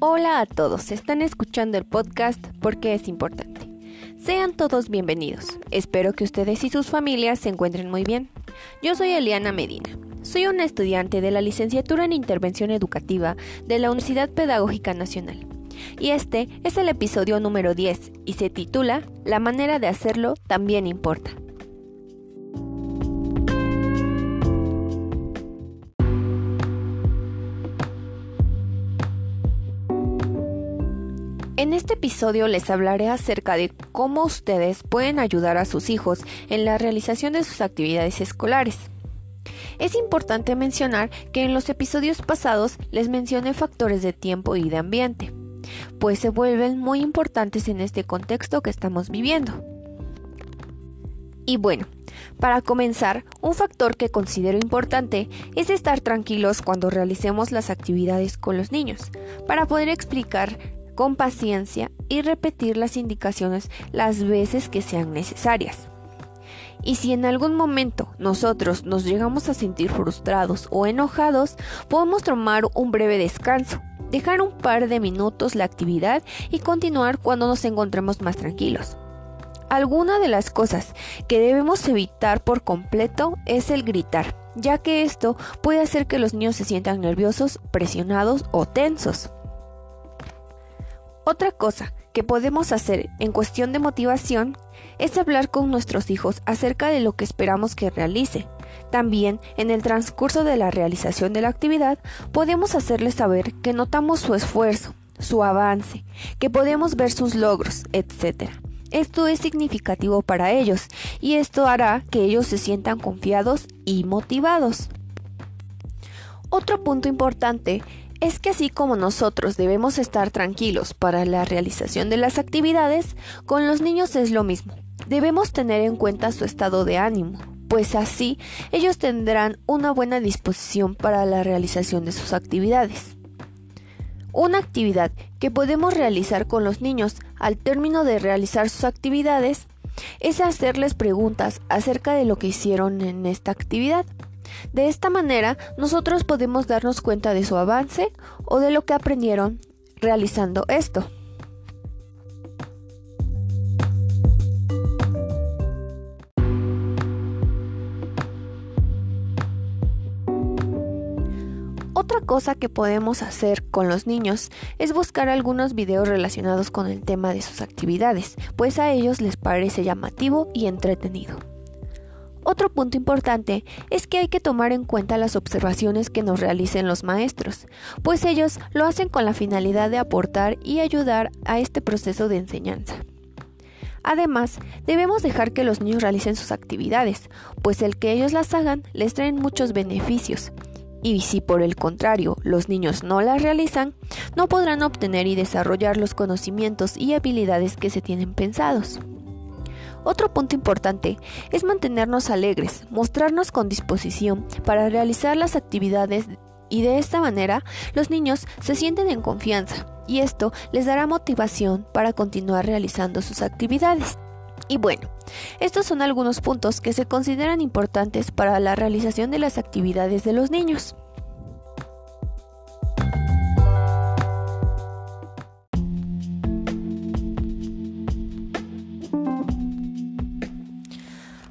Hola a todos, están escuchando el podcast porque es importante. Sean todos bienvenidos. Espero que ustedes y sus familias se encuentren muy bien. Yo soy Eliana Medina. Soy una estudiante de la licenciatura en Intervención Educativa de la Universidad Pedagógica Nacional. Y este es el episodio número 10 y se titula La manera de hacerlo también importa. En este episodio les hablaré acerca de cómo ustedes pueden ayudar a sus hijos en la realización de sus actividades escolares. Es importante mencionar que en los episodios pasados les mencioné factores de tiempo y de ambiente, pues se vuelven muy importantes en este contexto que estamos viviendo. Y bueno, para comenzar, un factor que considero importante es estar tranquilos cuando realicemos las actividades con los niños, para poder explicar con paciencia y repetir las indicaciones las veces que sean necesarias. Y si en algún momento nosotros nos llegamos a sentir frustrados o enojados, podemos tomar un breve descanso, dejar un par de minutos la actividad y continuar cuando nos encontremos más tranquilos. Alguna de las cosas que debemos evitar por completo es el gritar, ya que esto puede hacer que los niños se sientan nerviosos, presionados o tensos. Otra cosa que podemos hacer en cuestión de motivación es hablar con nuestros hijos acerca de lo que esperamos que realice. También, en el transcurso de la realización de la actividad, podemos hacerles saber que notamos su esfuerzo, su avance, que podemos ver sus logros, etc. Esto es significativo para ellos y esto hará que ellos se sientan confiados y motivados. Otro punto importante es que así como nosotros debemos estar tranquilos para la realización de las actividades, con los niños es lo mismo. Debemos tener en cuenta su estado de ánimo, pues así ellos tendrán una buena disposición para la realización de sus actividades. Una actividad que podemos realizar con los niños al término de realizar sus actividades es hacerles preguntas acerca de lo que hicieron en esta actividad. De esta manera, nosotros podemos darnos cuenta de su avance o de lo que aprendieron realizando esto. Otra cosa que podemos hacer con los niños es buscar algunos videos relacionados con el tema de sus actividades, pues a ellos les parece llamativo y entretenido. Otro punto importante es que hay que tomar en cuenta las observaciones que nos realicen los maestros, pues ellos lo hacen con la finalidad de aportar y ayudar a este proceso de enseñanza. Además, debemos dejar que los niños realicen sus actividades, pues el que ellos las hagan les traen muchos beneficios. Y si por el contrario los niños no las realizan, no podrán obtener y desarrollar los conocimientos y habilidades que se tienen pensados. Otro punto importante es mantenernos alegres, mostrarnos con disposición para realizar las actividades y de esta manera los niños se sienten en confianza y esto les dará motivación para continuar realizando sus actividades. Y bueno, estos son algunos puntos que se consideran importantes para la realización de las actividades de los niños.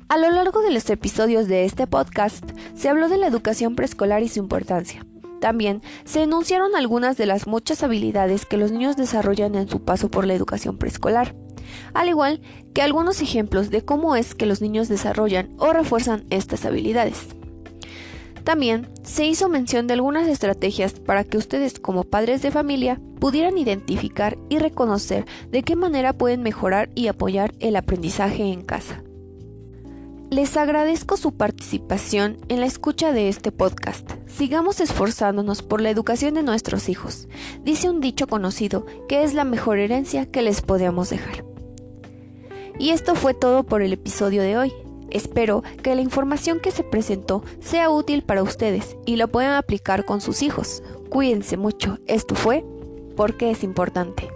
A lo largo de los episodios de este podcast se habló de la educación preescolar y su importancia. También se enunciaron algunas de las muchas habilidades que los niños desarrollan en su paso por la educación preescolar, al igual que algunos ejemplos de cómo es que los niños desarrollan o refuerzan estas habilidades. También se hizo mención de algunas estrategias para que ustedes como padres de familia pudieran identificar y reconocer de qué manera pueden mejorar y apoyar el aprendizaje en casa. Les agradezco su participación en la escucha de este podcast. Sigamos esforzándonos por la educación de nuestros hijos. Dice un dicho conocido que es la mejor herencia que les podemos dejar. Y esto fue todo por el episodio de hoy. Espero que la información que se presentó sea útil para ustedes y lo puedan aplicar con sus hijos. Cuídense mucho. Esto fue porque es importante.